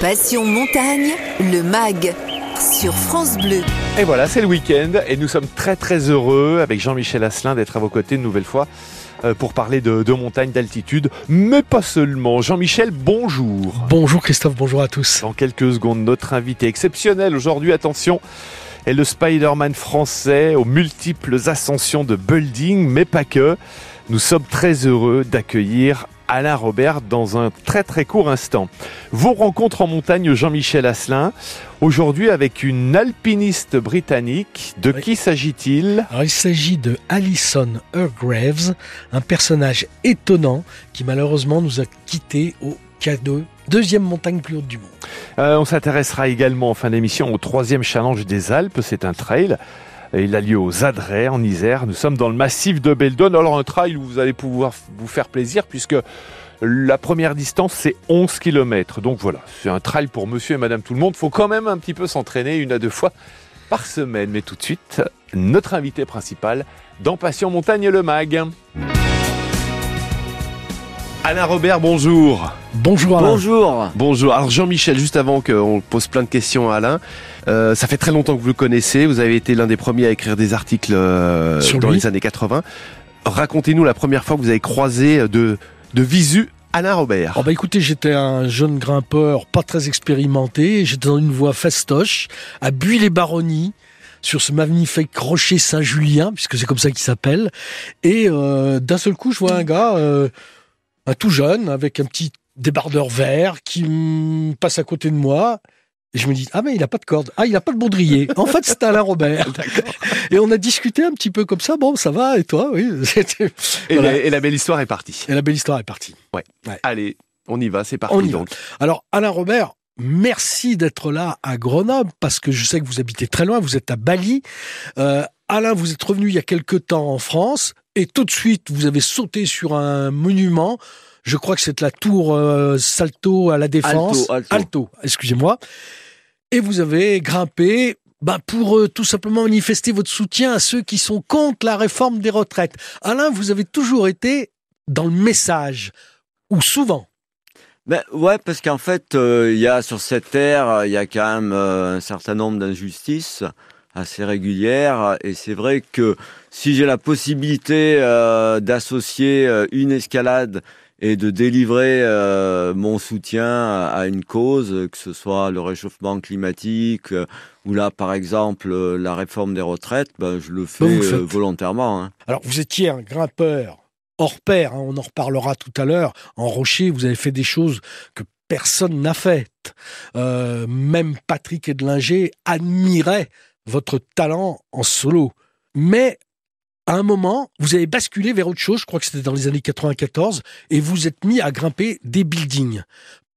Passion montagne, le MAG sur France Bleu. Et voilà, c'est le week-end et nous sommes très très heureux avec Jean-Michel Asselin d'être à vos côtés une nouvelle fois euh, pour parler de, de montagne, d'altitude, mais pas seulement. Jean-Michel, bonjour. Bonjour Christophe, bonjour à tous. Dans quelques secondes, notre invité exceptionnel aujourd'hui, attention, est le Spider-Man français aux multiples ascensions de building, mais pas que. Nous sommes très heureux d'accueillir Alain Robert dans un très très court instant. Vos rencontres en montagne, Jean-Michel Asselin, aujourd'hui avec une alpiniste britannique. De Oui. qui s'agit-il? Il s'agit de Alison Hargraves, un personnage étonnant qui malheureusement nous a quittés au K2, deuxième montagne plus haute du monde. Euh, On s'intéressera également en fin d'émission au troisième challenge des Alpes. C'est un trail. Il a lieu aux Adrets en Isère. Nous sommes dans le massif de Beldon. Alors un trail où vous allez pouvoir vous faire plaisir puisque la première distance c'est 11 km. Donc voilà, c'est un trail pour monsieur et madame tout le monde. Faut quand même un petit peu s'entraîner une à deux fois par semaine. Mais tout de suite, notre invité principal dans Passion Montagne le Mag. Alain Robert, bonjour. Bonjour Alain. Bonjour. Bonjour. Alors Jean-Michel, juste avant qu'on pose plein de questions à Alain, euh, ça fait très longtemps que vous le connaissez. Vous avez été l'un des premiers à écrire des articles euh, Sur dans lui. les années 80. Racontez-nous la première fois que vous avez croisé de, de visu Alain Robert. Oh bah écoutez, j'étais un jeune grimpeur pas très expérimenté, j'étais dans une voie fastoche à Buis-les-Baronnies sur ce magnifique rocher Saint-Julien, puisque c'est comme ça qu'il s'appelle. Et euh, d'un seul coup, je vois un gars, euh, un tout jeune, avec un petit débardeur vert, qui passe à côté de moi. Et je me dis, ah mais il a pas de corde. Ah, il a pas de baudrier. En fait, c'était Alain Robert. Et on a discuté un petit peu comme ça. Bon, ça va, et toi? Oui. Et, voilà. la, et la belle histoire est partie. Et la belle histoire est partie. Allez, on y va, c'est parti On y va. donc. Alors, Alain Robert, merci d'être là à Grenoble, parce que je sais que vous habitez très loin, vous êtes à Bali. Euh, Alain, vous êtes revenu il y a quelque temps en France, et tout de suite, vous avez sauté sur un monument. Je crois que c'est la tour euh, Salto à la Défense. Alto, Alto. excusez-moi. Et vous avez grimpé bah, pour euh, tout simplement manifester votre soutien à ceux qui sont contre la réforme des retraites. Alain, vous avez toujours été dans le message, ou souvent. Ben ouais, parce qu'en fait, euh, il y a sur cette terre, il y a quand même euh, un certain nombre d'injustices assez régulières, et c'est vrai que si j'ai la possibilité d'associer une escalade et de délivrer euh, mon soutien à une cause, que ce soit le réchauffement climatique euh, ou là, par exemple, euh, la réforme des retraites, ben, je le fais volontairement. hein. Alors, vous étiez un grimpeur hors pair, hein, on en reparlera tout à l'heure. En rocher, vous avez fait des choses que personne n'a faites. Même Patrick Edlinger admirait votre talent en solo. Mais à un moment, vous avez basculé vers autre chose, je crois que c'était dans les années 94, et vous êtes mis à grimper des buildings.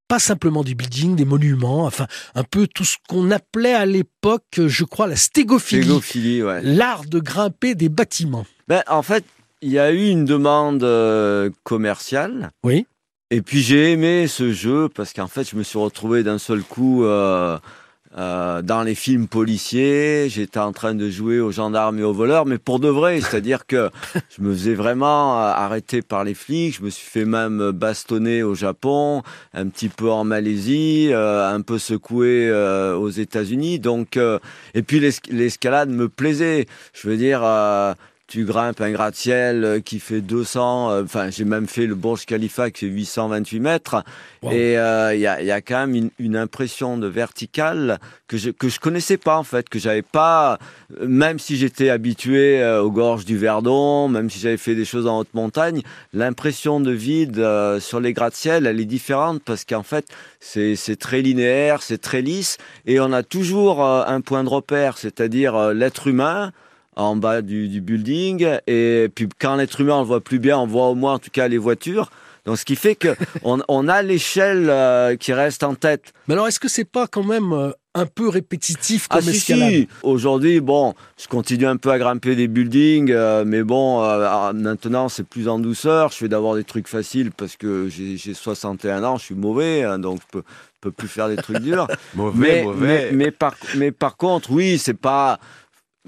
Pas simplement des buildings, des monuments, enfin un peu tout ce qu'on appelait à l'époque, je crois, la stégophilie. Stégophilie, ouais. L'art de grimper des bâtiments. Ben, en fait, il y a eu une demande euh, commerciale. Oui. Et puis j'ai aimé ce jeu parce qu'en fait, je me suis retrouvé d'un seul coup euh, euh, dans les films policiers. J'étais en train de jouer aux gendarmes et aux voleurs, mais pour de vrai. C'est-à-dire que je me faisais vraiment euh, arrêter par les flics. Je me suis fait même bastonner au Japon, un petit peu en Malaisie, euh, un peu secoué aux États-Unis. Donc, et puis l'es- l'escalade me plaisait. Je veux dire. Tu grimpes un gratte-ciel euh, qui fait 200, euh, enfin j'ai même fait le Burj Khalifa qui fait 828 mètres, Wow. et euh, il y, a, il y a quand même une, une impression de verticale que je que je connaissais pas en fait, que j'avais pas, même si j'étais habitué aux gorges du Verdon, même si j'avais fait des choses en haute montagne, l'impression de vide euh, sur les gratte-ciel, elle est différente parce qu'en fait c'est c'est très linéaire, c'est très lisse, et on a toujours un point de repère, c'est-à-dire l'être humain en bas du, du building. Et puis quand l'être humain on le voit plus bien, on voit au moins en tout cas les voitures. Donc ce qui fait que on, on a l'échelle euh, qui reste en tête. Mais alors, est-ce que c'est pas quand même euh, un peu répétitif Ah comme escalade? Si. Aujourd'hui bon, je continue un peu à grimper des buildings, euh, mais bon euh, ah, maintenant c'est plus en douceur. Je fais d'abord des trucs faciles parce que j'ai j'ai 61 ans, je suis mauvais, hein, donc je peux, je peux plus faire des trucs durs. Mauvais, mais, mauvais. mais, mais par, mais par contre, oui, c'est pas.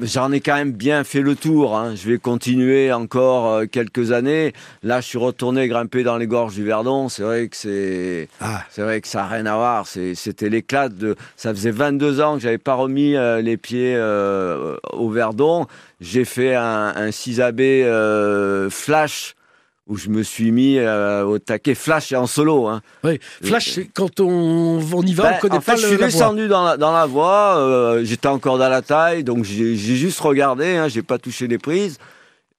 J'en ai quand même bien fait le tour. Hein. Je vais continuer encore euh, quelques années. Là, je suis retourné grimper dans les gorges du Verdon. C'est vrai que c'est, Ah. c'est vrai que ça n'a rien à voir. C'était l'éclat de. Ça faisait 22 ans que j'avais pas remis euh, les pieds euh, au Verdon. J'ai fait un, un 6 AB euh, flash où je me suis mis euh, au taquet flash et en solo. Hein. Oui. Flash, quand on, on y va, Ben, on connaît en fait, pas je le, suis la voie. descendu dans la, dans la voie. euh, J'étais encore dans la taille, donc j'ai juste regardé. Hein, j'ai pas touché les prises.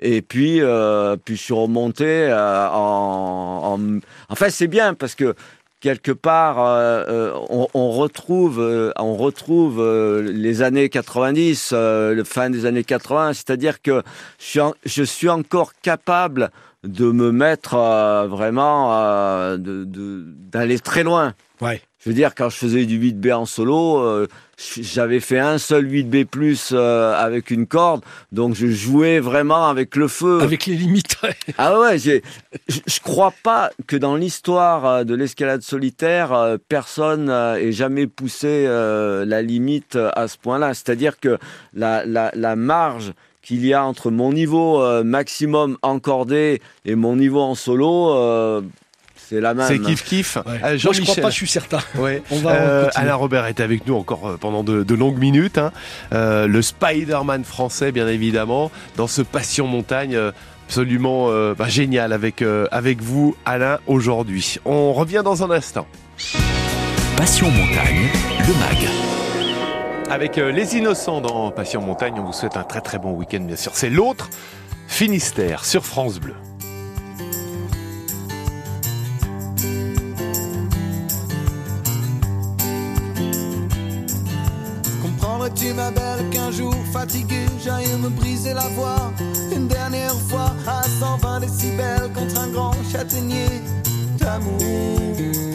Et puis, euh, puis je suis remonté en, en. En fait, c'est bien parce que quelque part, euh, on, on retrouve, euh, on retrouve euh, les années 90, euh, le fin des années 80. C'est-à-dire que je suis, en- je suis encore capable de me mettre euh, vraiment, euh, de- de- d'aller très loin. Ouais. Je veux dire, quand je faisais du 8B en solo, euh, j'avais fait un seul 8B plus euh, avec une corde, donc je jouais vraiment avec le feu. Avec les limites. Ah ouais, je crois pas que dans l'histoire euh, de l'escalade solitaire, euh, personne euh, ait jamais poussé euh, la limite à ce point-là. C'est-à-dire que la, la, la marge qu'il y a entre mon niveau euh, maximum encordé et mon niveau en solo, euh, c'est la même. C'est kiff kiff. Ouais. Euh, Moi, je crois pas, je suis certain. Ouais. On va Euh, continuer. Alain Robert est avec nous encore pendant de, de longues minutes. hein. Euh, le Spider-Man français, bien évidemment, dans ce Passion Montagne. euh, Absolument euh, bah, génial avec, euh, avec vous, Alain, aujourd'hui. On revient dans un instant. Passion Montagne, le MAG. Avec euh, les innocents dans Passion Montagne, on vous souhaite un très très bon week-end, bien sûr. C'est l'autre Finistère sur France Bleu. Comprendrais-tu ma belle qu'un jour fatigué j'aille me briser la voix? Une dernière fois à 120 décibels contre un grand châtaignier d'amour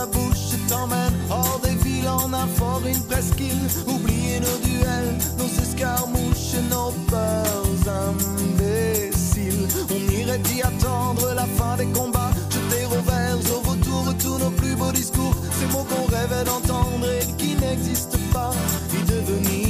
la bouche t'emmène hors des villes en fort, une presqu'île. Oublier nos duels, nos escarmouches, nos peurs imbéciles. On irait y attendre la fin des combats. Jeter au vert, au retour tous nos plus beaux discours. Ces mots qu'on rêvait d'entendre et qui n'existent pas. Y devenir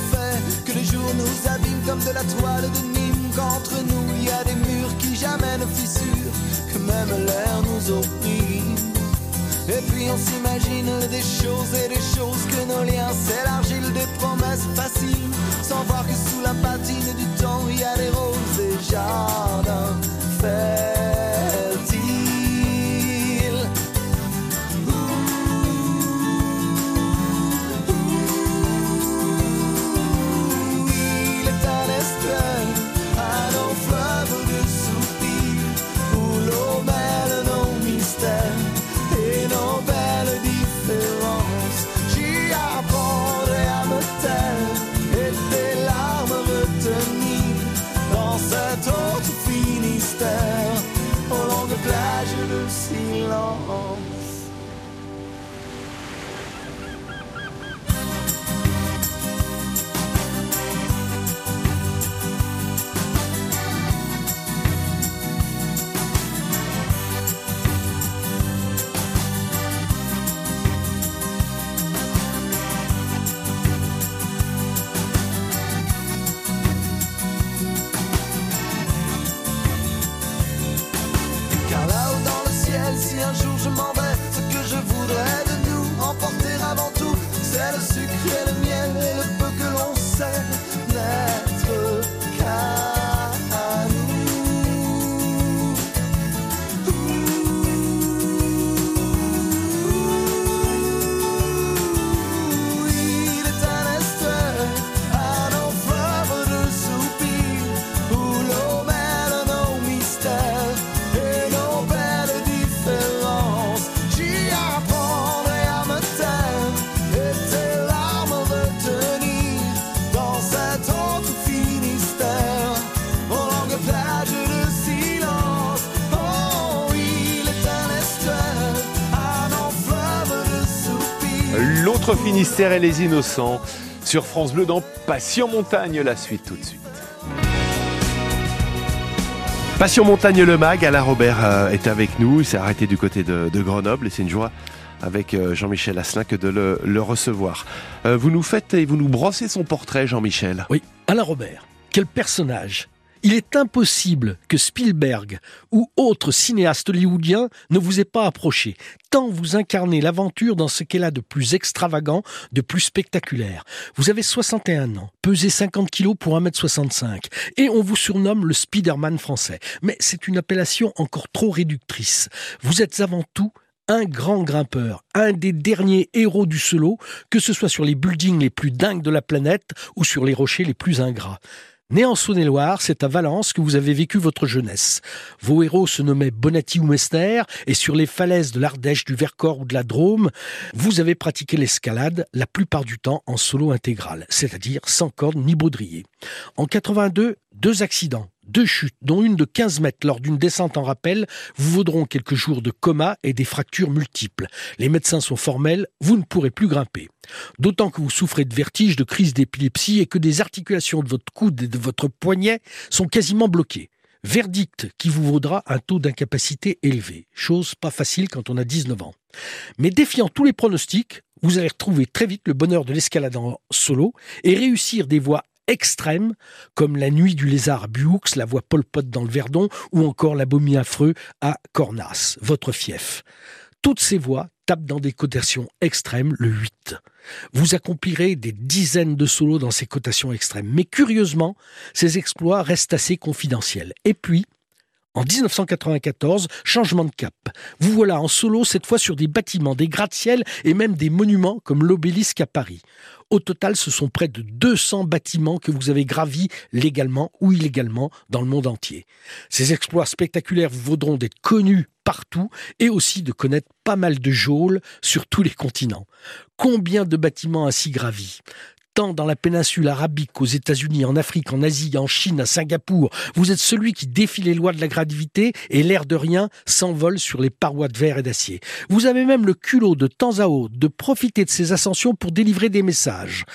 comme de la toile de Nîmes, qu'entre nous il y a des murs qui jamais ne fissurent, que même l'air nous opprime. Et puis on s'imagine des choses et des choses que nos liens s'élargissent, des promesses faciles, sans voir que sous la patine du temps il y a des roses et jardins fertiles. Finistère et les Innocents, sur France Bleu dans Passion Montagne, la suite tout de suite. Passion Montagne Le Mag, Alain Robert euh, est avec nous, il s'est arrêté du côté de, de Grenoble et c'est une joie avec euh, Jean-Michel Asselin que de le, le recevoir. Euh, vous nous faites et vous nous brossez son portrait, Jean-Michel. Oui, Alain Robert, quel personnage il est impossible que Spielberg ou autre cinéaste hollywoodien ne vous ait pas approché, tant vous incarnez l'aventure dans ce qu'elle a de plus extravagant, de plus spectaculaire. Vous avez 61 ans, pesez 50 kilos pour 1m65, et on vous surnomme le Spider-Man français. Mais c'est une appellation encore trop réductrice. Vous êtes avant tout un grand grimpeur, un des derniers héros du solo, que ce soit sur les buildings les plus dingues de la planète ou sur les rochers les plus ingrats. Né en Saône-et-Loire, c'est à Valence que vous avez vécu votre jeunesse. Vos héros se nommaient Bonatti ou Mester, et sur les falaises de l'Ardèche, du Vercors ou de la Drôme, vous avez pratiqué l'escalade, la plupart du temps en solo intégral, c'est-à-dire sans corde ni baudrier. En 82, deux accidents, deux chutes, dont une de 15 mètres lors d'une descente en rappel, vous vaudront quelques jours de coma et des fractures multiples. Les médecins sont formels, vous ne pourrez plus grimper. D'autant que vous souffrez de vertiges, de crises d'épilepsie et que des articulations de votre coude et de votre poignet sont quasiment bloquées. Verdict qui vous vaudra un taux d'incapacité élevé. Chose pas facile quand on a 19 ans. Mais défiant tous les pronostics, vous allez retrouver très vite le bonheur de l'escalade en solo et réussir des voies extrêmes, comme la nuit du lézard à Buoux, la voie Pol Pot dans le Verdon, ou encore la Bomie affreux à Cornas, votre fief. Toutes ces voies tapent dans des cotations extrêmes, le 8. Vous accomplirez des dizaines de solos dans ces cotations extrêmes, mais curieusement, ces exploits restent assez confidentiels. Et puis, en 1994, changement de cap. Vous voilà en solo, cette fois sur des bâtiments, des gratte-ciel et même des monuments comme l'obélisque à Paris. Au total, ce sont près de 200 bâtiments que vous avez gravis légalement ou illégalement dans le monde entier. Ces exploits spectaculaires vous vaudront d'être connus partout et aussi de connaître pas mal de geôles sur tous les continents. Combien de bâtiments ainsi gravis? Tant dans la péninsule arabique qu'aux États-Unis, en Afrique, en Asie, en Chine, à Singapour. Vous êtes celui qui défie les lois de la gravité et l'air de rien s'envole sur les parois de verre et d'acier. Vous avez même le culot de temps à autre de profiter de ces ascensions pour délivrer des messages.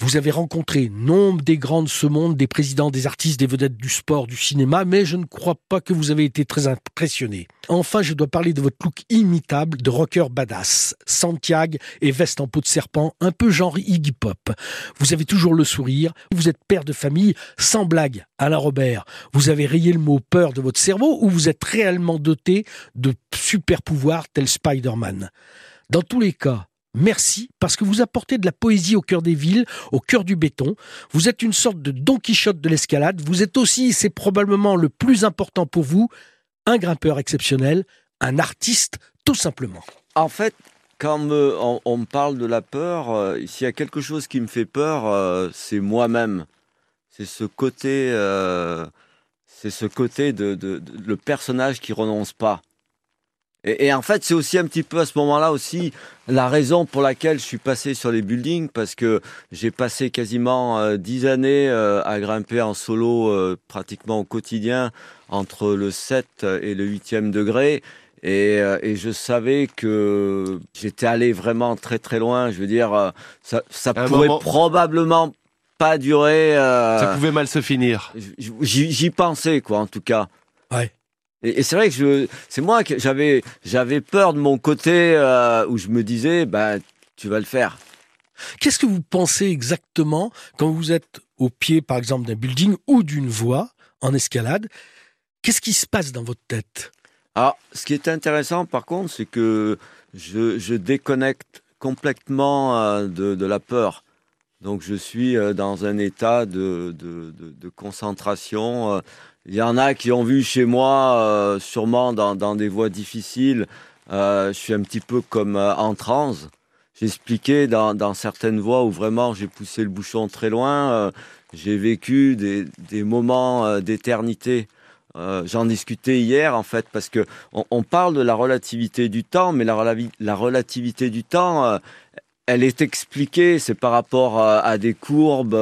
Vous avez rencontré nombre des grands de ce monde, des présidents, des artistes, des vedettes du sport, du cinéma, mais je ne crois pas que vous avez été très impressionné. Enfin, je dois parler de votre look imitable de rocker badass. Santiago et veste en peau de serpent, un peu genre Iggy Pop. Vous avez toujours le sourire, vous êtes père de famille, sans blague, Alain Robert. Vous avez rayé le mot peur de votre cerveau ou vous êtes réellement doté de super pouvoirs tels Spider-Man? Dans tous les cas, Merci parce que vous apportez de la poésie au cœur des villes, au cœur du béton. Vous êtes une sorte de Don Quichotte de l'escalade. Vous êtes aussi, c'est probablement le plus important pour vous, un grimpeur exceptionnel, un artiste tout simplement. En fait, quand on, me parle de la peur, euh, s'il y a quelque chose qui me fait peur, euh, c'est moi-même. C'est ce côté, euh, c'est ce côté de, le personnage qui renonce pas. Et, en fait, c'est aussi un petit peu à ce moment-là aussi la raison pour laquelle je suis passé sur les buildings, parce que j'ai passé quasiment dix années à grimper en solo pratiquement au quotidien entre le 7 et le 8e degré. Euh, et, je savais que j'étais allé vraiment très très loin. Je veux dire, euh, ça, ça pourrait probablement pas durer. Euh, ça pouvait mal se finir. J'y pensais, quoi, en tout cas. Et, c'est vrai que c'est moi que j'avais, j'avais peur de mon côté où je me disais, bah, tu vas le faire. Qu'est-ce que vous pensez exactement quand vous êtes au pied, par exemple, d'un building ou d'une voie en escalade? Qu'est-ce qui se passe dans votre tête? Alors, ce qui est intéressant, par contre, c'est que je, déconnecte complètement euh, de, la peur. Donc, je suis euh, dans un état de, concentration. Euh. Il y en a qui ont vu chez moi, sûrement dans, des voies difficiles, je suis un petit peu comme en transe. J'expliquais dans, dans certaines voies où vraiment j'ai poussé le bouchon très loin, j'ai vécu des moments d'éternité. Euh, j'en discutais hier en fait parce que on, parle de la relativité du temps, mais la, la relativité du temps, euh, elle est expliquée, c'est par rapport euh, à, des courbes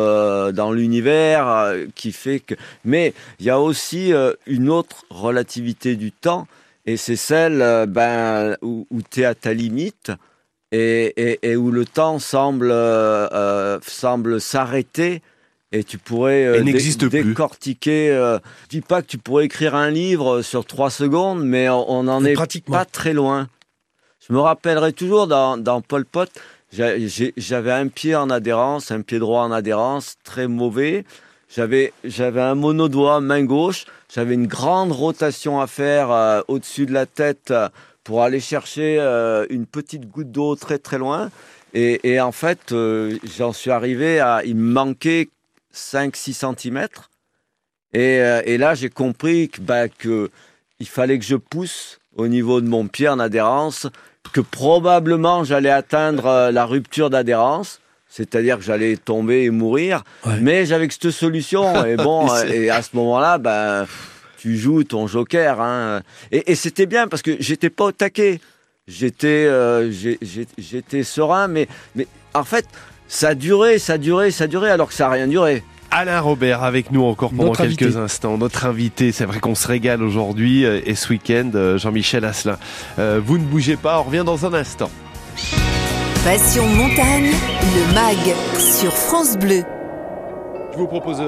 dans l'univers qui fait que. Mais il y a aussi une autre relativité du temps, et c'est celle ben, où, où tu es à ta limite et, et, et où le temps semble, euh, euh, semble s'arrêter et tu pourrais euh, décortiquer. euh, je dis pas que tu pourrais écrire un livre sur trois secondes, mais on on en Mais est pratiquement. pas très loin. Je me rappellerai toujours dans, dans Pol Pot, j'avais un pied en adhérence, un pied droit en adhérence, très mauvais. J'avais un monodoigt main gauche. J'avais une grande rotation à faire euh, au-dessus de la tête euh, pour aller chercher euh, une petite goutte d'eau très très loin. Et, en fait, j'en suis arrivé à. Il me manquait 5-6 cm. Et, et là, j'ai compris que, bah, que fallait que je pousse au niveau de mon pied en adhérence, que probablement j'allais atteindre euh, la rupture d'adhérence, c'est-à-dire que j'allais tomber et mourir. Ouais. Mais j'avais que cette solution. Et bon, et à ce moment-là, ben, tu joues ton joker. Hein. Et, et c'était bien parce que j'étais pas au taquet. J'étais, euh, j'étais serein, mais, mais en fait, ça duré, ça duré, ça duré, alors que ça a rien duré. Alain Robert avec nous encore pendant Notre quelques invité. instants. Notre invité, c'est vrai qu'on se régale aujourd'hui euh, et ce week-end, euh, Jean-Michel Asselin. Euh, vous ne bougez pas, on revient dans un instant. Passion montagne, le MAG sur France Bleu. Je vous propose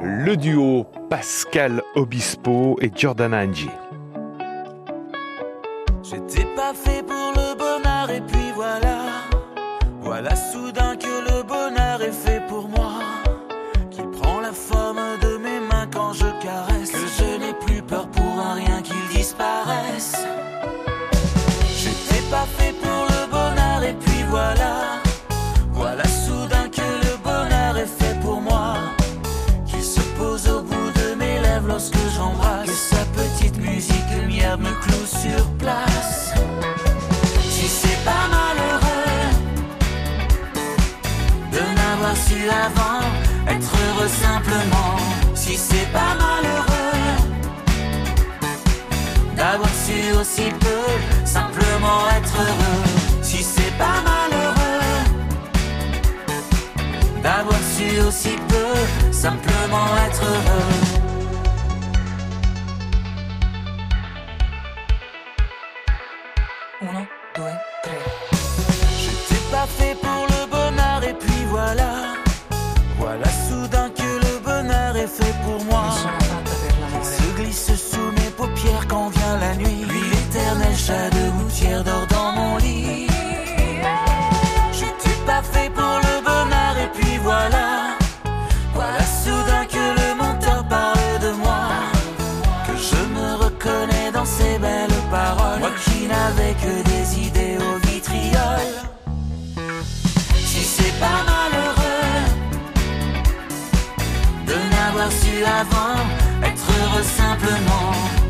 le duo Pascal Obispo et Giordana Angie. J'étais pas fait c'est pas malheureux d'avoir su aussi peu simplement être heureux. Si c'est pas malheureux d'avoir su aussi peu simplement être heureux.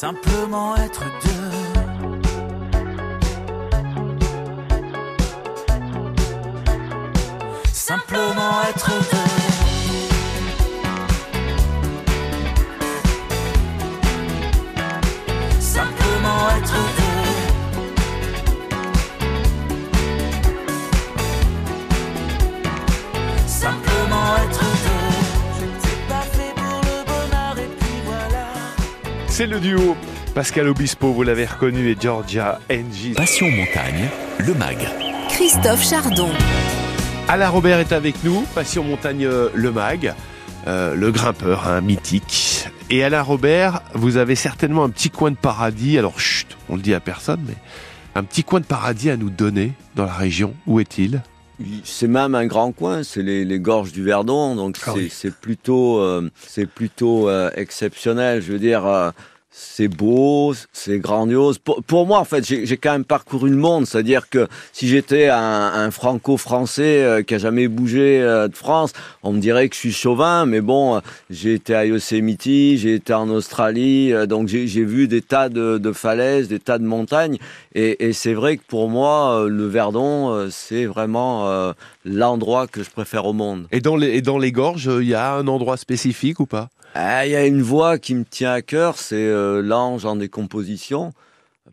Simplement être deux. Simplement être deux. C'est le duo Pascal Obispo, vous l'avez reconnu, et Georgia Angie. Passion montagne, le MAG. Christophe Chardon. Alain Robert est avec nous, Passion Montagne euh, Le Mag, euh, le grimpeur hein, mythique. Et Alain Robert, vous avez certainement un petit coin de paradis, alors chut, on le dit à personne, mais un petit coin de paradis à nous donner dans la région. Où est-il? C'est même un grand coin, c'est les, les gorges du Verdon, donc Ah c'est oui. c'est plutôt, euh, c'est plutôt euh, exceptionnel. Je veux dire, euh, c'est beau, c'est grandiose. Pour, moi, en fait, j'ai quand même parcouru le monde. C'est-à-dire que si j'étais un, franco-français euh, qui a jamais bougé euh, de France, on me dirait que je suis chauvin. Mais bon, euh, j'ai été à Yosemite, j'ai été en Australie, donc j'ai vu des tas de, falaises, des tas de montagnes. Et, c'est vrai que pour moi, le Verdon, c'est vraiment l'endroit que je préfère au monde. Et dans les gorges, il y a un endroit spécifique ou pas? Ah, il y a une voix qui me tient à cœur, c'est euh, l'ange en décomposition,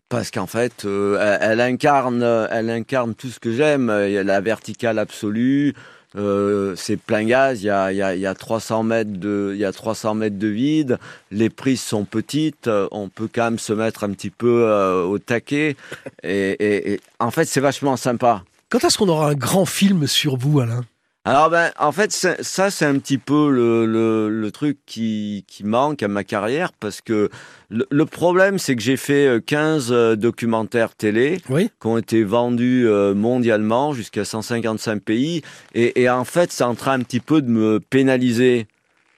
parce qu'en fait, euh, elle, incarne, elle incarne tout ce que j'aime. Il y a la verticale absolue, euh, c'est plein gaz. Il y a, il y a, il y a 300 mètres de, il y a 300 mètres de vide. Les prises sont petites. On peut quand même se mettre un petit peu au taquet. Et, et, et en fait, c'est vachement sympa. Quand est-ce qu'on aura un grand film sur vous, Alain? Alors ben, en fait, ça c'est un petit peu le, le, le, truc qui, qui manque à ma carrière parce que le, le problème c'est que j'ai fait 15 euh, euh, documentaires télé oui. qui ont été vendus euh, mondialement jusqu'à 155 pays et, et en fait c'est en train un petit peu de me pénaliser.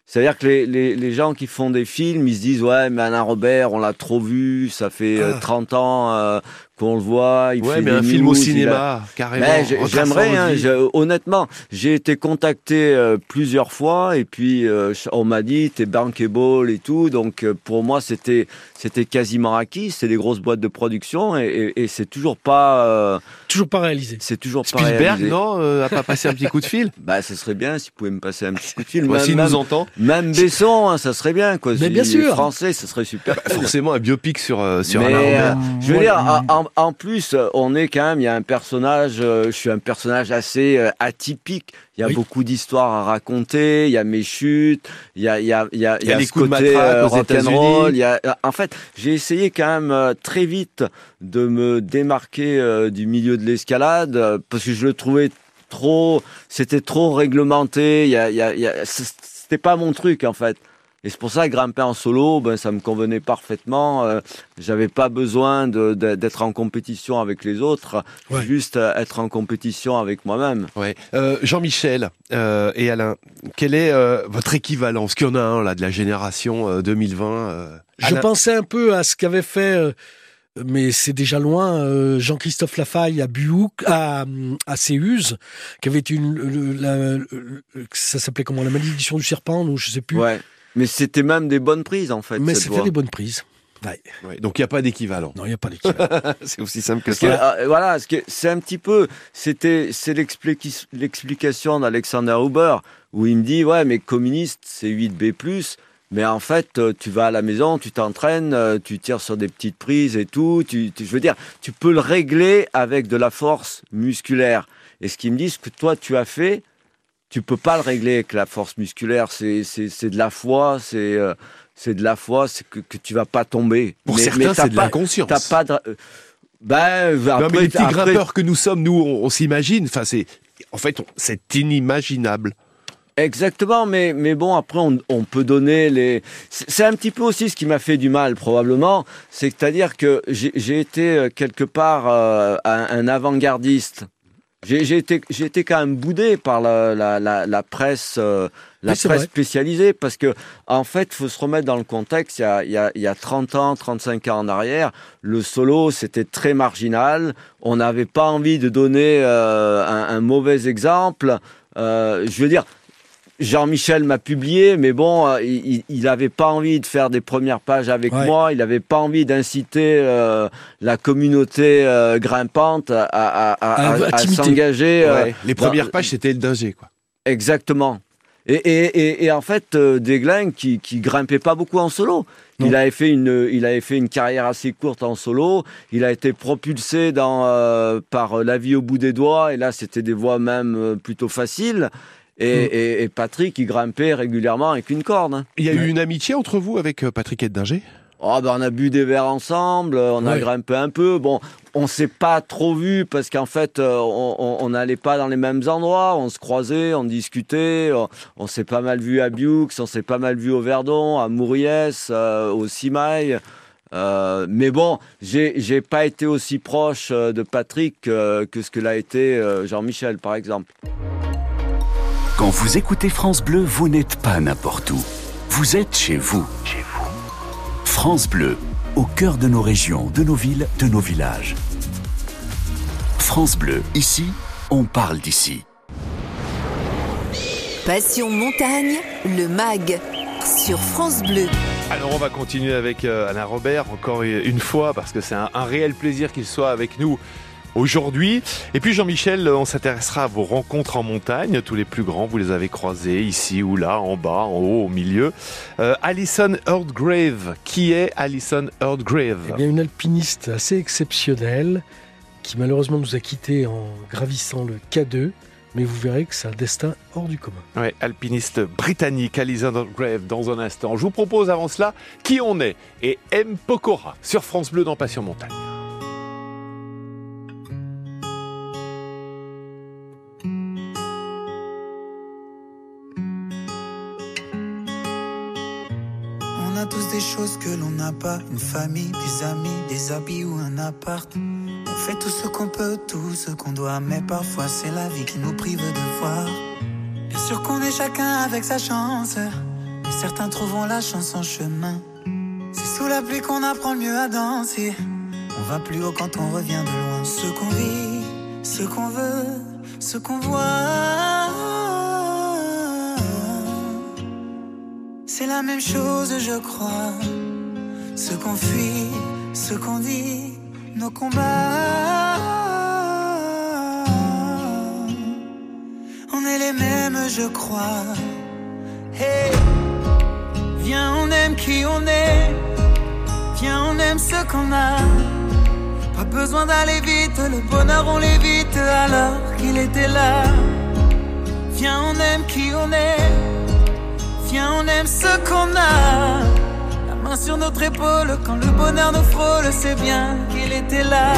C'est-à-dire que les, les, les, gens qui font des films, ils se disent ouais mais Alain Robert, on l'a trop vu, ça fait ah. 30 ans euh, qu'on le voit. Il ouais, fait mais des un film news, au cinéma, a... carrément. J'aimerais, hein, honnêtement, j'ai été contacté euh, plusieurs fois et puis euh, on m'a dit t'es bankable et tout, donc euh, pour moi c'était c'était quasiment acquis. C'est des grosses boîtes de production et, et, et c'est toujours pas toujours pas réalisé. C'est toujours Spielberg, pas réalisé. non, a pas passé un petit coup de fil Bah, ce serait bien s'il pouvait me passer un petit coup de fil. Bah, S'il nous entend. Même Besson, hein, ça serait bien, quoi. Mais Si bien sûr. Français, ça serait super. Bah, Forcément un biopic sur euh, sur Mais, euh, je veux Ouais. dire, en, en- plus, euh, on est quand même, il y a un personnage, euh, je suis un personnage assez euh, atypique. Il y a Oui. beaucoup d'histoires à raconter, il y a mes chutes, il y a, il y a, il y a, Il y a les ce coups de côté matraque euh, aux rock'n'roll, États-Unis. il y a, euh, en fait, j'ai essayé quand même euh, très vite de me démarquer euh, du milieu de l'escalade euh, parce que je le trouvais trop, c'était trop réglementé. Il y a, il y a- c'était pas mon truc en fait. Et c'est pour ça que grimper en solo, ben ça me convenait parfaitement. Euh, J'avais pas besoin d'être en compétition avec les autres, Ouais. juste être en compétition avec moi-même. Ouais. Euh, Jean-Michel euh, et Alain, quel est euh, votre équivalent? Parce qu'il y en a un là de la génération euh, 2020. euh, Je Alain- pensais un peu à ce qu'avait fait, euh, mais c'est déjà loin, euh, Jean-Christophe Lafaille à Buhouk, à, à Séuse, qui avait une, le- la- le- ça s'appelait comment, la malédiction du serpent, ou je sais plus. Ouais. Mais c'était même des bonnes prises en fait. mais c'était des bonnes prises. Ouais. Ouais, donc il n'y a pas d'équivalent. Non, il n'y a pas d'équivalent. C'est aussi simple que ça. euh, voilà, ce que- c'est un petit peu, c'était, c'est l'explication d'Alexander Huber, où il me dit, ouais, mais communiste, c'est 8B+, mais en fait, euh, tu vas à la maison, tu t'entraînes, euh, tu tires sur des petites prises et tout, tu, tu- je veux dire, tu peux le régler avec de la force musculaire. Et ce qu'ils me disent, que toi, tu as fait, tu peux pas le régler avec la force musculaire, c'est, c'est, c'est de la foi, c'est, euh, c'est de la foi, c'est que, que tu vas pas tomber. Pour Mais- certains, c'est de pas- l'inconscience. T'as pas de... Ben, Non, après, mais les petits après- grimpeurs que nous sommes, nous, on, on s'imagine. Enfin, c'est en fait, on- c'est inimaginable. Exactement, mais, mais bon, après, on, on peut donner les... C'est un petit peu aussi ce qui m'a fait du mal, probablement. C'est-à-dire que j'ai j'ai été euh, quelque part euh, un, un avant-gardiste. J'ai été, été quand même boudé par la, la, la, la presse, euh, la Oui, presse spécialisée, parce que en fait, faut se remettre dans le contexte. Il y a, il y a, il y a 30 ans, 35 ans en arrière, le solo c'était très marginal. On n'avait pas envie de donner euh, un, un mauvais exemple. Euh, je veux dire, Jean-Michel m'a publié, mais bon, euh, il il avait pas envie de faire des premières pages avec Ouais. moi. Il avait pas envie d'inciter euh, la communauté euh, grimpante à, à, à, À- à à t'imiter. s'engager. euh, les premières dans- pages, c'était le danger, quoi. Exactement. Et, et, et, et en fait, euh, Desglain, qui, qui grimpait pas beaucoup en solo, Non. il avait, fait une, il avait fait une carrière assez courte en solo. Il a été propulsé dans, euh, par La vie au bout des doigts. Et là, c'était des voies même plutôt faciles. Et, Mm. et, et Patrick, il grimpait régulièrement avec une corde. hein. Il y a Ouais. eu une amitié entre vous avec euh, Patrick Eddinger Oh, ben, on a bu des verres ensemble, on a Ouais. grimpé un peu. Bon, on s'est pas trop vu parce qu'en fait, euh, on n'allait pas dans les mêmes endroits. On se croisait, on discutait. On, on s'est pas mal vu à Biux, on s'est pas mal vu au Verdon, à Mouriès, euh, au Simail. Euh, mais bon, j'ai pas été aussi proche euh, de Patrick euh, que ce que l'a été euh, Jean-Michel, par exemple. Quand vous écoutez France Bleu, vous n'êtes pas n'importe où. Vous êtes chez vous. Chez vous. France Bleu, au cœur de nos régions, de nos villes, de nos villages. France Bleu, ici, on parle d'ici. Passion montagne, le MAG sur France Bleu. Alors on va continuer avec euh, Alain Robert encore une fois parce que c'est un, un réel plaisir qu'il soit avec nous aujourd'hui. Et puis Jean-Michel, on s'intéressera à vos rencontres en montagne. Tous les plus grands, vous les avez croisés ici ou là, en bas, en haut, au milieu. Euh, Alison Earthgrave. Qui est Alison Earthgrave Eh bien, une alpiniste assez exceptionnelle qui malheureusement nous a quittés en gravissant le K2. Mais vous verrez que c'est un destin hors du commun. Ouais, alpiniste britannique, Alison Earthgrave, dans un instant. Je vous propose avant cela qui on est et M. Pokora sur France Bleu dans Passion Montagne. Des choses que l'on n'a pas, une famille, des amis, des habits ou un appart. On fait tout ce qu'on peut, tout ce qu'on doit, mais parfois c'est la vie qui nous prive de voir. Bien sûr qu'on est chacun avec sa chance, mais certains trouveront la chance en chemin. C'est sous la pluie qu'on apprend le mieux à danser. On va plus haut quand on revient de loin. Ce qu'on vit, ce qu'on veut, ce qu'on voit. C'est la même chose, je crois. Ce qu'on fuit, ce qu'on dit, nos combats. On est les mêmes, je crois. Hey, viens, on aime qui on est. Viens, on aime ce qu'on a. Pas besoin d'aller vite, le bonheur on l'évite alors qu'il était là. Viens, on aime qui on est. Viens, on aime ce qu'on a. La main sur notre épaule, quand le bonheur nous frôle, c'est bien qu'il était là.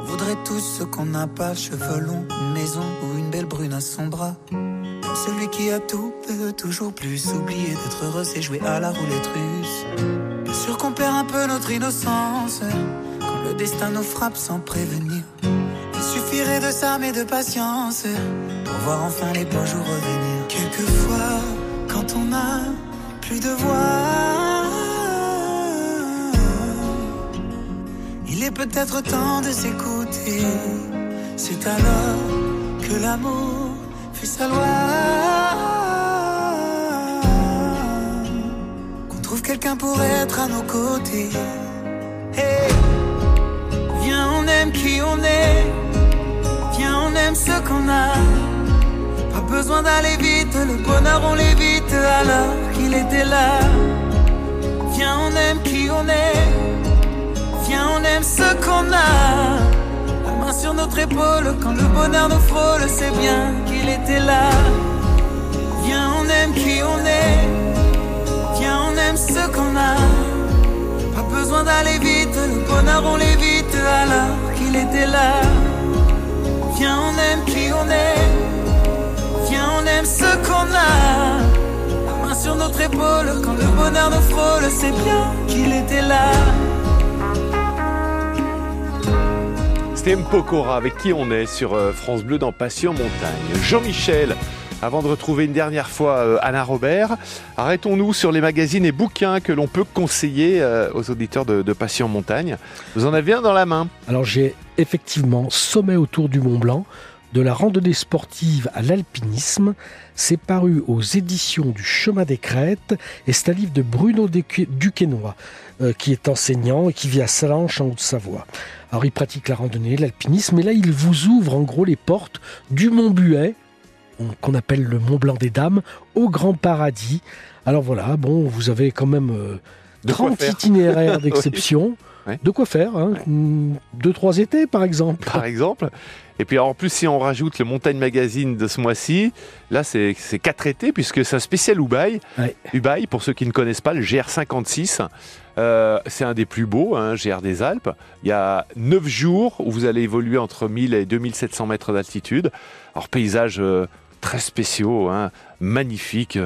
On voudrait tous ce qu'on n'a pas, cheveux longs, une maison ou une belle brune à son bras. Celui qui a tout peut toujours plus. Oublier d'être heureux, c'est jouer à la roulette russe. Notre innocence quand le destin nous frappe sans prévenir. Il suffirait de mais de patience pour voir enfin les beaux jours revenir. Quelquefois, quand on a plus de voix, il est peut-être temps de s'écouter. C'est alors que l'amour fait sa loi. Quelqu'un pour être à nos côtés. Hey, viens, on aime qui on est. Viens, on aime ce qu'on a. Pas besoin d'aller vite, le bonheur on l'évite alors qu'il était là. Viens, on aime qui on est. Viens, on aime ce qu'on a. La main sur notre épaule, quand le bonheur nous frôle, c'est bien qu'il était là. Viens, on aime qui on est. Ce qu'on a. Pas besoin d'aller vite, le bonheur on l'évite alors qu'il était là. Viens, on aime qui on est. Viens, on aime ce qu'on a. La main sur notre épaule, quand le bonheur nous frôle, c'est bien qu'il était là. C'était M. Pokora avec qui on est sur euh, France Bleu dans Passion Montagne. Jean-Michel, avant de retrouver une dernière fois euh, Anna Robert, arrêtons-nous sur les magazines et bouquins que l'on peut conseiller euh, aux auditeurs de, de Passion Montagne. Vous en avez un dans la main Alors j'ai effectivement Sommet autour du Mont Blanc, de la randonnée sportive à l'alpinisme. C'est paru aux éditions du Chemin des Crêtes et c'est un livre de Bruno Duque- Duquesnoy euh, qui est enseignant et qui vit à Salanches en Haute-Savoie. Alors il pratique la randonnée, l'alpinisme et là il vous ouvre en gros les portes du Mont Buet, qu'on appelle le Mont Blanc des Dames, au Grand Paradis. Alors voilà, bon, vous avez quand même euh, De quoi 30 faire. itinéraires d'exception. De quoi faire, hein Mm, Deux, trois étés par exemple. par exemple. Et puis en plus, si on rajoute le Montagne Magazine de ce mois-ci, là c'est quatre étés puisque c'est un spécial Ubaï. Ouais. Ubaï, pour ceux qui ne connaissent pas, le GR56, euh, c'est un des plus beaux, hein, GR des Alpes. Il y a neuf jours où vous allez évoluer entre 1000 et 2700 mètres d'altitude. Alors paysages euh, très spéciaux, hein, magnifiques,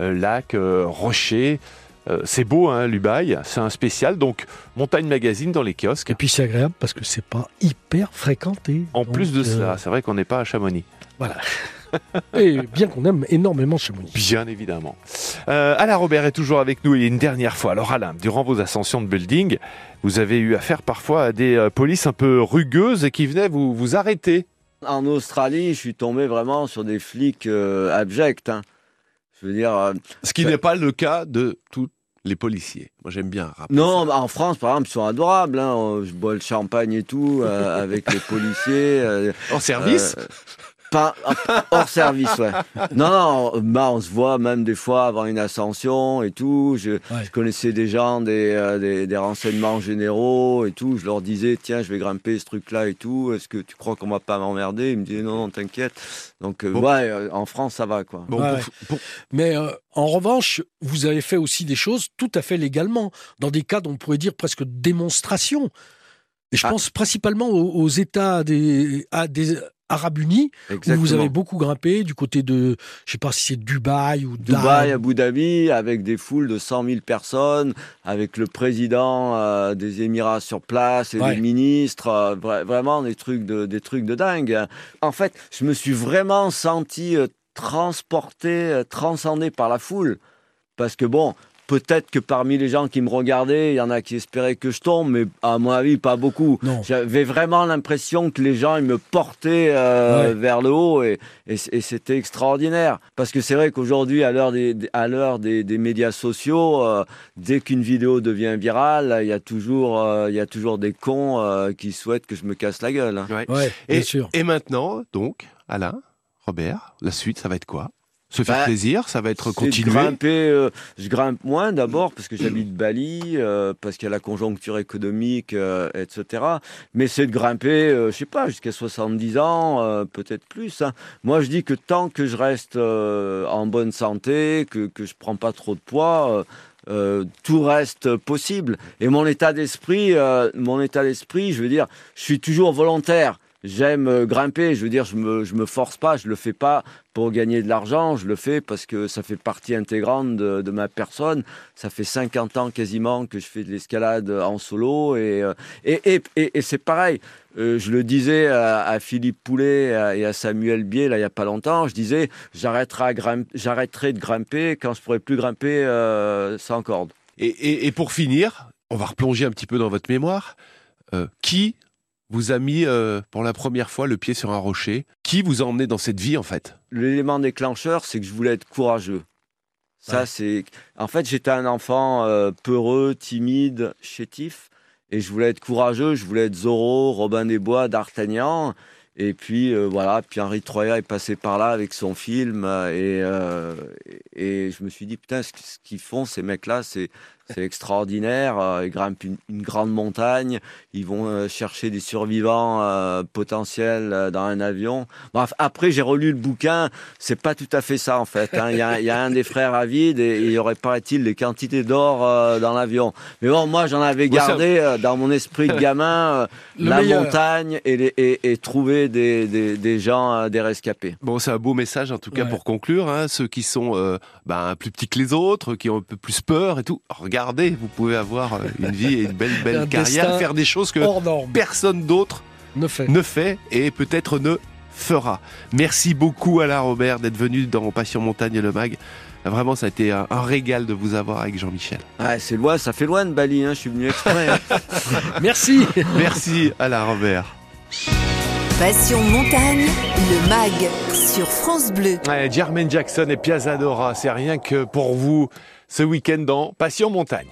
euh, lacs, euh, rochers. Euh, c'est beau, hein, l'Ubaï, c'est un spécial. Donc, Montagne Magazine dans les kiosques. Et puis c'est agréable parce que c'est pas hyper fréquenté. En Donc, plus de cela, c'est vrai qu'on n'est pas à Chamonix. Voilà. Et bien qu'on aime énormément Chamonix. Bien évidemment. Euh, Alain Robert est toujours avec nous et une dernière fois. Alors Alain, durant vos ascensions de building, vous avez eu affaire parfois à des euh, polices un peu rugueuses et qui venaient vous, vous arrêter. En Australie, je suis tombé vraiment sur des flics euh, abjects. hein. Je veux dire, euh, Ce qui n'est pas le cas de tous les policiers. Moi, j'aime bien rappeler non, bah, en France, par exemple, ils sont adorables. hein. Euh, Je bois le champagne et tout euh, avec les policiers. En service pas, hors service, ouais. Non, non, bah, on se voit même des fois avant une ascension et tout. Je, Ouais. je connaissais des gens des, euh, des, des renseignements généraux et tout. Je leur disais, tiens, je vais grimper ce truc-là et tout. Est-ce que tu crois qu'on va pas m'emmerder? Ils me disaient, non, non, t'inquiète. Donc, euh, Bon. ouais, euh, en France, ça va, quoi. Bon, Ouais, pour- ouais. pour- Mais euh, en revanche, vous avez fait aussi des choses tout à fait légalement, dans des cas dont on pourrait dire presque de démonstration. Et je Ah. pense principalement aux, aux États des, à des Arabes Unis, où vous avez beaucoup grimpé du côté de, je sais pas si c'est Dubaï ou Dubaï, Abu Dhabi, avec des foules de 100 000 personnes, avec le président euh, des Émirats sur place et Ouais. les ministres, euh, vra- vraiment des trucs de des trucs de dingue. hein. En fait, je me suis vraiment senti euh, transporté, transcendé par la foule, parce que bon. Peut-être que parmi les gens qui me regardaient, il y en a qui espéraient que je tombe, mais à mon avis, pas beaucoup. Non. J'avais vraiment l'impression que les gens ils me portaient euh, Ouais. vers le haut et, et, et c'était extraordinaire. Parce que c'est vrai qu'aujourd'hui, à l'heure des, des- à l'heure des, des médias sociaux, euh, dès qu'une vidéo devient virale, il y a toujours, euh, il y a toujours des cons euh, qui souhaitent que je me casse la gueule. hein. Ouais. Ouais, bien Et, sûr. et maintenant, donc, Alain, Robert, la suite, ça va être quoi? Se faire Bah, plaisir, ça va être continuer. grimper, euh, je grimpe moins d'abord parce que j'habite Bali, euh, parce qu'il y a la conjoncture économique, euh, etc. Mais c'est de grimper, je sais pas, jusqu'à 70 ans, peut-être plus. hein. Moi, je dis que tant que je reste en bonne santé, que que je prends pas trop de poids. euh, tout reste possible et mon état d'esprit euh, mon état d'esprit je veux dire je suis toujours volontaire j'aime euh, grimper je veux dire je me je me force pas je le fais pas pour gagner de l'argent, je le fais parce que ça fait partie intégrante de, ma personne. Ça fait 50 ans quasiment que je fais de l'escalade en solo et, euh, et, et, et, c'est pareil. Euh, je le disais à, Philippe Poulet et à- Samuel Bier là il y a pas longtemps. Je disais j'arrêterai, de grimper quand je pourrai plus grimper sans corde. Et, et- pour finir, on va replonger un petit peu dans votre mémoire. Qui vous a mis euh, pour la première fois le pied sur un rocher Qui vous a emmené dans cette vie en fait? L'élément déclencheur, c'est que je voulais être courageux. Ça, Ouais. c'est. En fait, j'étais un enfant euh, peureux, timide, chétif, et je voulais être courageux. Je voulais être Zorro, Robin des Bois, D'Artagnan. Et puis euh, voilà, puis Henri Troya est passé par là avec son film, et, euh, et je me suis dit putain, ce, ce qu'ils font ces mecs-là, c'est c'est extraordinaire. Euh, Ils grimpent une, une grande montagne, ils vont euh, chercher des survivants euh, potentiels dans un avion. Bref, après j'ai relu le bouquin, c'est pas tout à fait ça en fait. hein. Il y, a, il y a un des frères avides et il y aurait paraît-il des quantités d'or euh, dans l'avion. Mais bon, moi j'en avais gardé euh, dans mon esprit de gamin euh, la meilleur. montagne et, les- et, et trouver des, des, des gens, euh, des rescapés. Bon, c'est un beau message en tout cas Ouais. pour conclure. hein. Ceux qui sont euh, ben, plus petits que les autres, qui ont un peu plus peur et tout. Regardez, vous pouvez avoir euh, une vie et une belle, belle Un carrière, faire des choses que personne d'autre Ne fait. ne fait et peut-être ne fera. Merci beaucoup Alain Robert d'être venu dans Passion Montagne et le Mag. Vraiment, ça a été un, un régal de vous avoir avec Jean-Michel. Ouais, c'est loin, ça fait loin de Bali, hein, je suis venu exprès. hein. Merci. Merci Alain Robert. Passion montagne, le MAG sur France Bleu. Ouais, Jermaine Jackson et Piazzadora, c'est rien que pour vous ce week-end dans Passion Montagne.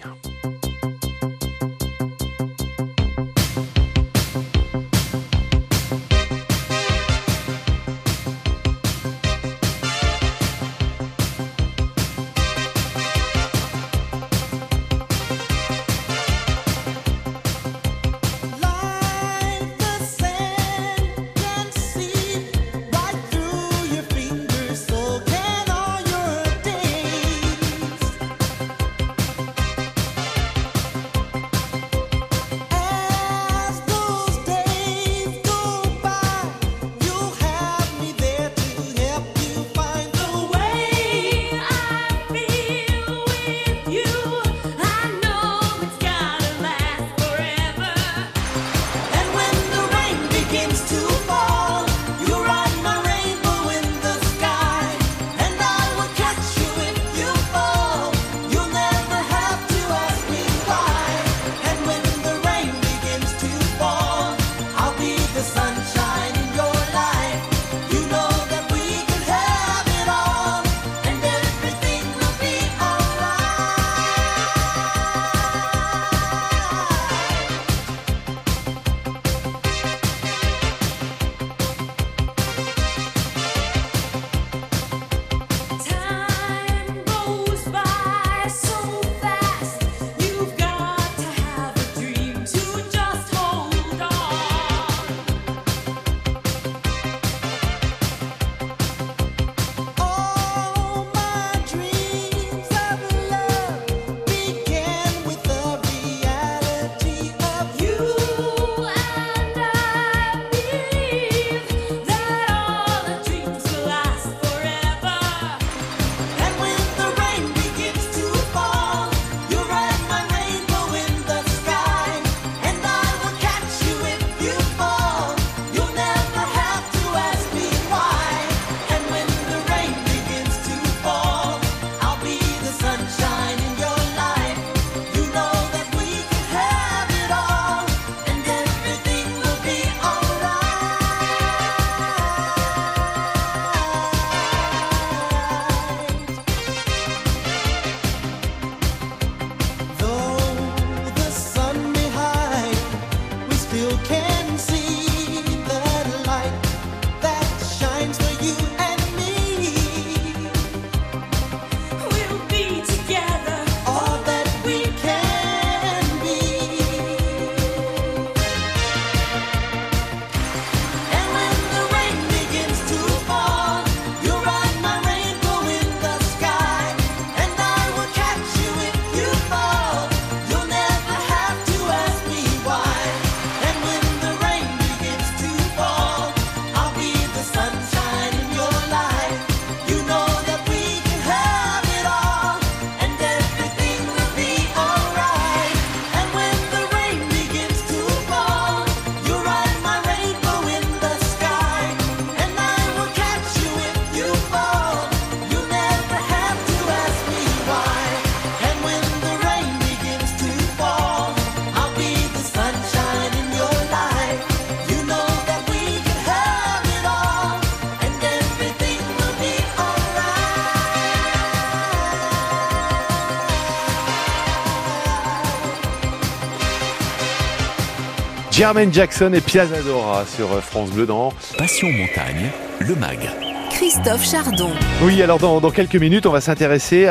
Jermaine Jackson et Piazzadora sur euh, France Bleu dans Passion Montagne, le MAG. Christophe Chardon. Oui, alors dans, dans quelques minutes, on va s'intéresser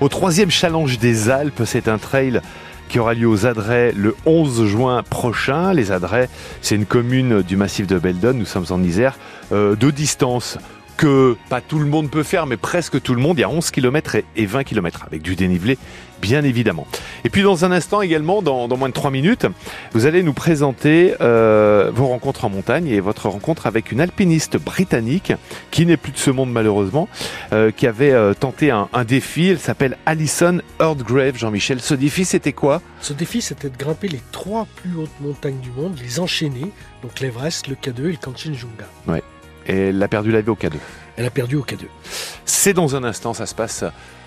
au troisième challenge des Alpes. C'est un trail qui aura lieu aux Adrets le 11 juin prochain. Les Adrets, c'est une commune du massif de Beldon. Nous sommes en Isère, euh, de distance que pas tout le monde peut faire, mais presque tout le monde. Il y a 11 km et, et 20 km avec du dénivelé, bien évidemment. Et puis dans un instant également, dans, dans moins de 3 minutes, vous allez nous présenter euh, vos rencontres en montagne et votre rencontre avec une alpiniste britannique qui n'est plus de ce monde malheureusement, euh, qui avait euh, tenté un, un défi. Elle s'appelle Alison Earthgrave, Jean-Michel. Ce défi, c'était quoi? Ce défi, c'était de grimper les trois plus hautes montagnes du monde, les enchaîner, donc l'Everest, le K2 et le Kanchenjunga. Et elle a perdu la vie au K2. Elle a perdu au K2. C'est dans un instant, ça se passe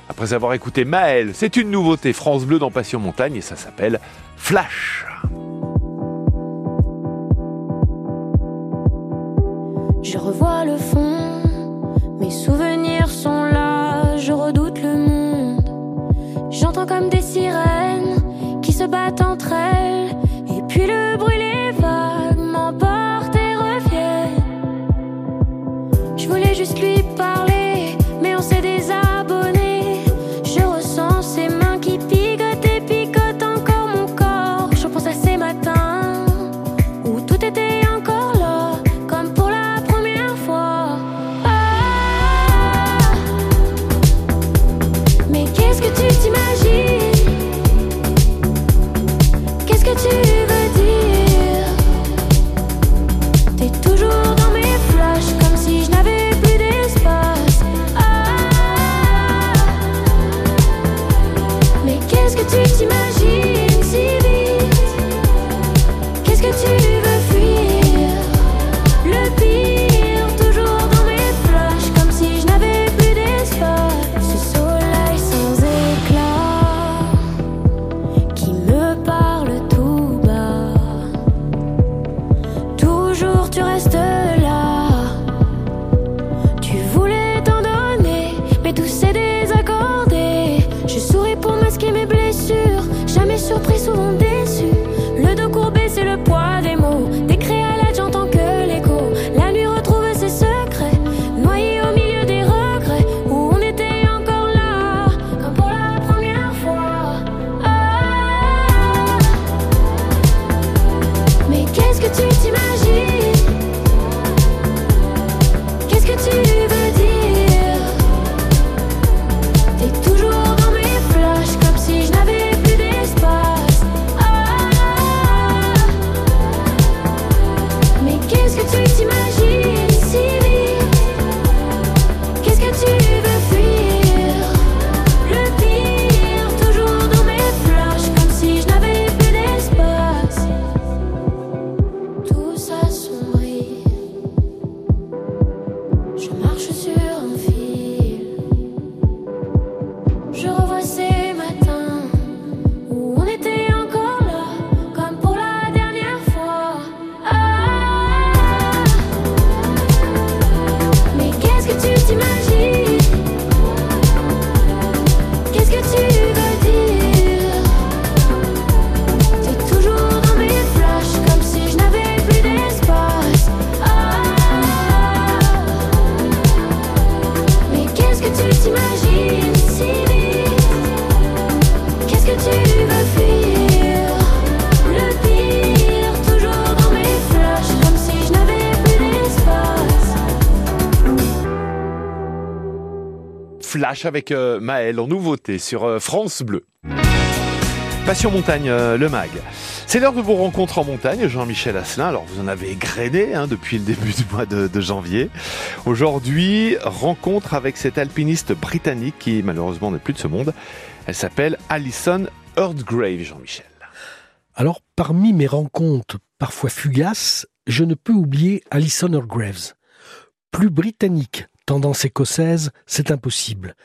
après avoir écouté Maël. C'est une nouveauté France Bleu dans Passion Montagne et ça s'appelle Flash. Je revois le fond, mes souvenirs sont là, je redoute le monde. J'entends comme des sirènes qui se battent entre elles, et puis le bruit, les vagues m'emportent et reviennent. Je voulais juste lui parler, mais on s'est désabonné. Avec euh, Maël en nouveauté sur euh, France Bleu. Passion Montagne, euh, le MAG. C'est l'heure de vos rencontres en montagne, Jean-Michel Asselin. Alors, vous en avez grainé hein, depuis le début du mois de, de janvier. Aujourd'hui, rencontre avec cette alpiniste britannique qui, malheureusement, n'est plus de ce monde. Elle s'appelle Alison Earthgrave, Jean-Michel. Alors, parmi mes rencontres parfois fugaces, je ne peux oublier Alison Earthgraves. Plus britannique, tendance écossaise, c'est impossible.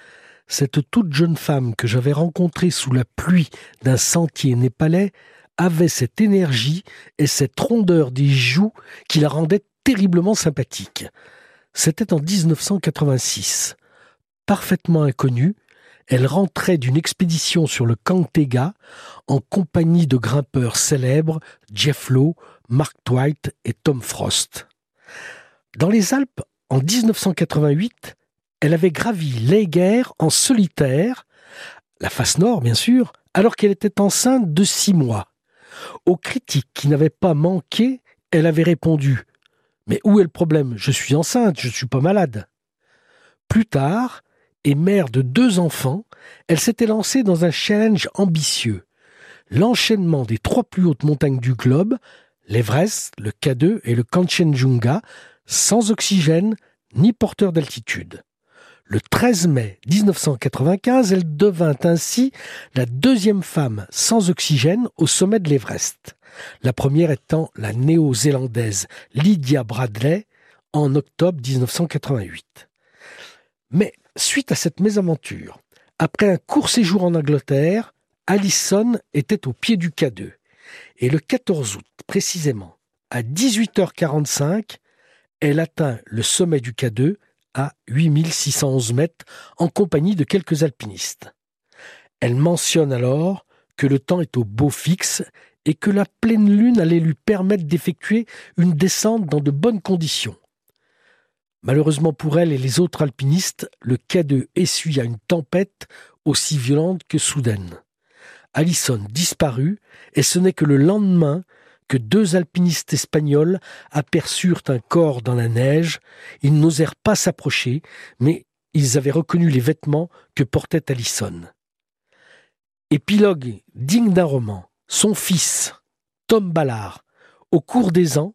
Cette toute jeune femme que j'avais rencontrée sous la pluie d'un sentier népalais avait cette énergie et cette rondeur des joues qui la rendaient terriblement sympathique. C'était en 1986. Parfaitement inconnue, elle rentrait d'une expédition sur le Kangtega en compagnie de grimpeurs célèbres Jeff Lowe, Mark Twight et Tom Frost. Dans les Alpes, en 1988, elle avait gravi l'Eiger en solitaire, la face nord bien sûr, alors qu'elle était enceinte de six mois. Aux critiques qui n'avaient pas manqué, elle avait répondu Mais où est le problème? Je suis enceinte, je ne suis pas malade. Plus tard, et mère de deux enfants, elle s'était lancée dans un challenge ambitieux. L'enchaînement des trois plus hautes montagnes du globe, l'Everest, le K2 et le Kanchenjunga, sans oxygène ni porteur d'altitude. Le 13 mai 1995, elle devint ainsi la deuxième femme sans oxygène au sommet de l'Everest. La première étant la néo-zélandaise Lydia Bradley en octobre 1988. Mais suite à cette mésaventure, après un court séjour en Angleterre, Allison était au pied du K2. Et le 14 août, précisément, à 18h45, elle atteint le sommet du K2 à 8611 mètres en compagnie de quelques alpinistes. Elle mentionne alors que le temps est au beau fixe et que la pleine lune allait lui permettre d'effectuer une descente dans de bonnes conditions. Malheureusement pour elle et les autres alpinistes, le K2 essuie à une tempête aussi violente que soudaine. Allison disparut, et ce n'est que le lendemain que deux alpinistes espagnols aperçurent un corps dans la neige. Ils n'osèrent pas s'approcher, mais ils avaient reconnu les vêtements que portait Allison. Épilogue digne d'un roman. Son fils, Tom Ballard, au cours des ans,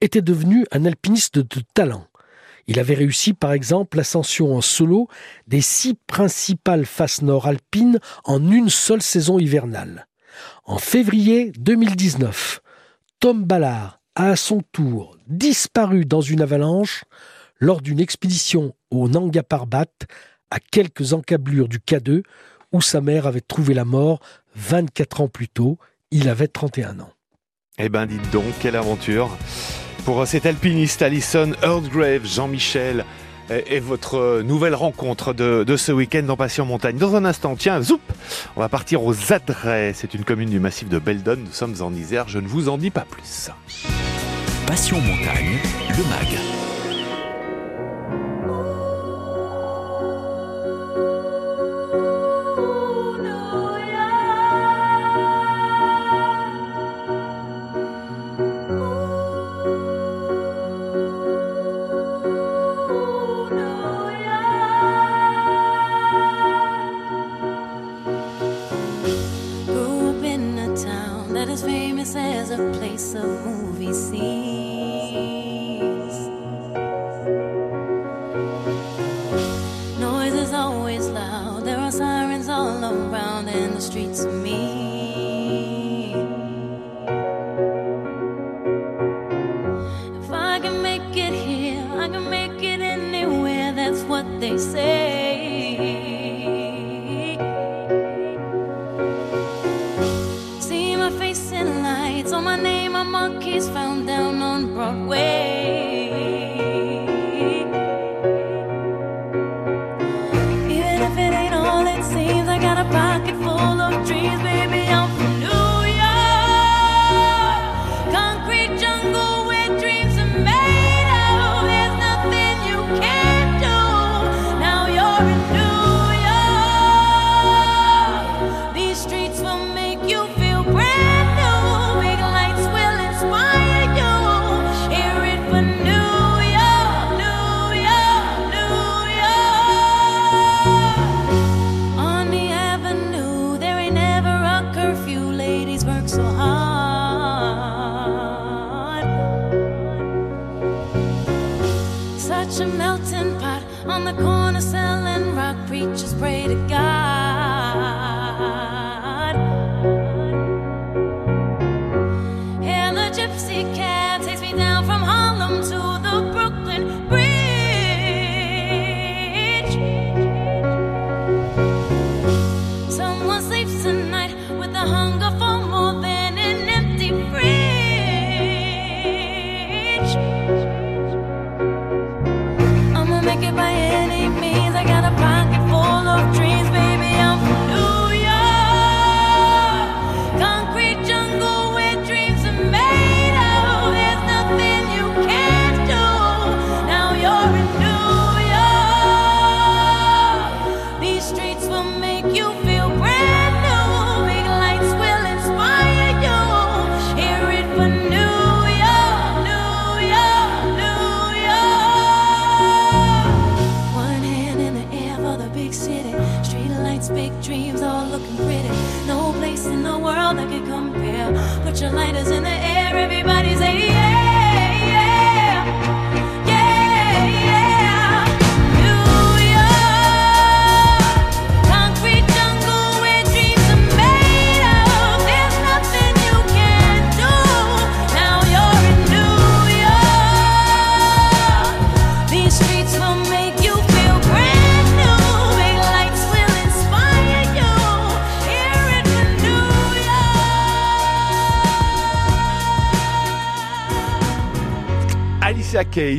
était devenu un alpiniste de talent. Il avait réussi par exemple l'ascension en solo des six principales faces nord alpines en une seule saison hivernale. En février 2019, Tom Ballard a à son tour disparu dans une avalanche lors d'une expédition au Nanga Parbat à quelques encablures du K2 où sa mère avait trouvé la mort 24 ans plus tôt. Il avait 31 ans. Eh ben dites donc, quelle aventure pour cet alpiniste Alison Earthgrave, Jean-Michel et votre nouvelle rencontre de, ce week-end dans Passion Montagne. Dans un instant, tiens, zoup, on va partir aux Adrets. C'est une commune du massif de Beldon. Nous sommes en Isère. Je ne vous en dis pas plus. Passion Montagne, le MAG. that is famous as a place of movie scenes.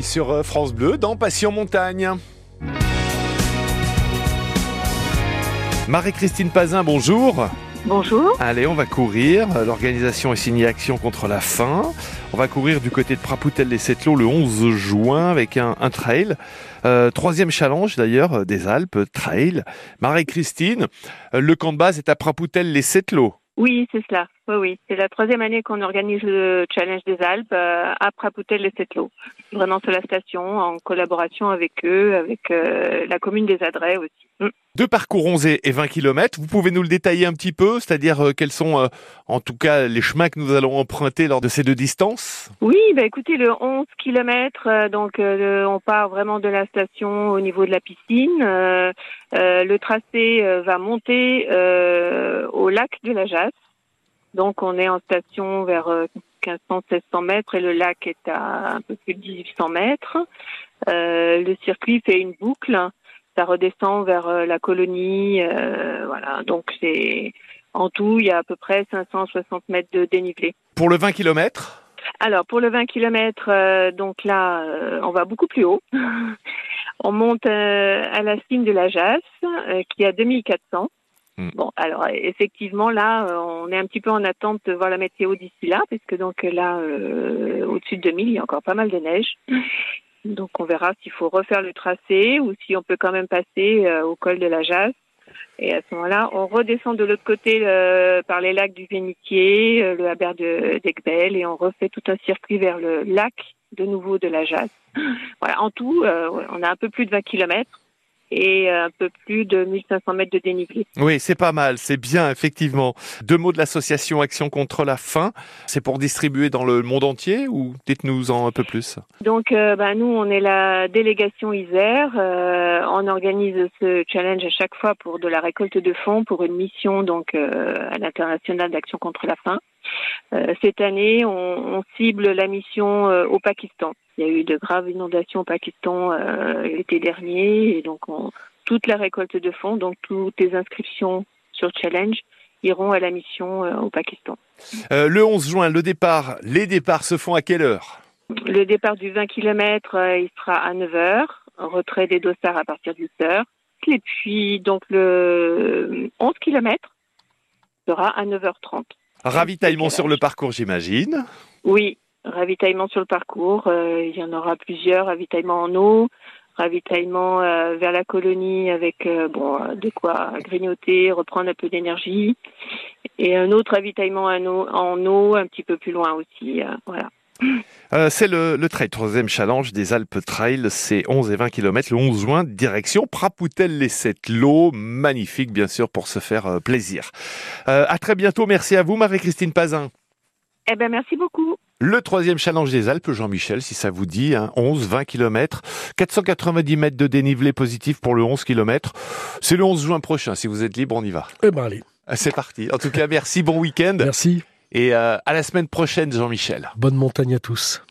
Sur euh, France Bleu dans Passion Montagne. Marie-Christine Pazin, bonjour. Bonjour. Allez, on va courir. L'organisation est signée Action contre la faim. On va courir du côté de Prapoutel-les-Setlots le 11 juin avec un, un trail. Euh, troisième challenge d'ailleurs euh, des Alpes, trail. Marie-Christine, le camp de base est à Prapoutel-les-Setlots. Oui, c'est cela. Oui. C'est la troisième année qu'on organise le Challenge des Alpes euh, à Prapoutel les Setlots. Vraiment sur la station, en collaboration avec eux, avec euh, la commune des Adrets aussi. Mm. Deux parcours 11 et et 20 km. Vous pouvez nous le détailler un petit peu, c'est-à-dire euh, quels sont euh, en tout cas les chemins que nous allons emprunter lors de ces deux distances? Oui, bah écoutez, le 11 km, donc euh, on part vraiment de la station au niveau de la piscine. Euh, euh, le tracé euh, va monter euh, au lac de la Jasse. Donc on est en station vers euh, 1500-1600 mètres et le lac est à un peu plus de 1800 mètres. Euh, le circuit fait une boucle, ça redescend vers euh, la colonie. euh, voilà, donc c'est en tout il y a à peu près 560 mètres de dénivelé. Pour le 20 km Alors pour le 20 km, donc là, euh, on va beaucoup plus haut. on monte euh, à la cime de la Jasse, euh, qui est à 2400. Hmm. Bon, alors effectivement là, euh, on est un petit peu en attente de voir la météo d'ici là, puisque donc là, euh, au-dessus de 2000, il y a encore pas mal de neige. Donc on verra s'il faut refaire le tracé ou si on peut quand même passer euh, au col de la Jasse. Et à ce moment-là, on redescend de l'autre côté euh, par les lacs du Vénitier, euh, le Haber de d'Aigbel, et on refait tout un circuit vers le lac de nouveau de la Jasse. Voilà, en tout, euh, on a un peu plus de 20 kilomètres et euh, un peu plus de 1500 mètres de dénivelé. Oui, c'est pas mal, c'est bien, effectivement. Deux mots de l'association Action contre la faim. C'est pour distribuer dans le monde entier ou dites-nous-en un peu plus? Donc, euh, bah, nous, on est la délégation Isère. Euh, on organise ce challenge à chaque fois pour de la récolte de fonds pour une mission donc euh, à l'international d'action contre la faim. Euh, cette année, on, on cible la mission euh, au Pakistan. Il y a eu de graves inondations au Pakistan euh, l'été dernier, et donc on, toute la récolte de fonds, donc toutes les inscriptions sur challenge iront à la mission au Pakistan. Euh, Le 11 juin, le départ, les départs se font à quelle heure? Le départ du 20 km, il sera à 9h. Retrait des dossards à partir de 8h. Et puis, donc, le 11 km sera à 9h30. Ravitaillement sur le parcours, j'imagine. Oui, ravitaillement sur le parcours. euh, il y en aura plusieurs. Ravitaillement en eau, ravitaillement euh, vers la colonie avec euh, bon, de quoi grignoter, reprendre un peu d'énergie. Et un autre ravitaillement en eau, en eau un petit peu plus loin aussi. voilà. Euh, c'est le, le trail, troisième challenge des Alpes Trail. C'est 11 et 20 km le 11 juin, direction Prapoutel-les-Sept-Lots. Magnifique, bien sûr, pour se faire euh, plaisir. Euh, à très bientôt. Merci à vous, Marie-Christine Pazin. Eh ben, merci beaucoup. Le troisième challenge des Alpes, Jean-Michel, si ça vous dit, hein, 11, 20 km, 490 mètres de dénivelé positif pour le 11 km. C'est le 11 juin prochain. Si vous êtes libre, on y va. Eh ben allez, Ah, C'est parti. En tout cas, merci, bon week-end. merci. Et euh, à la semaine prochaine, Jean-Michel. Bonne montagne à tous.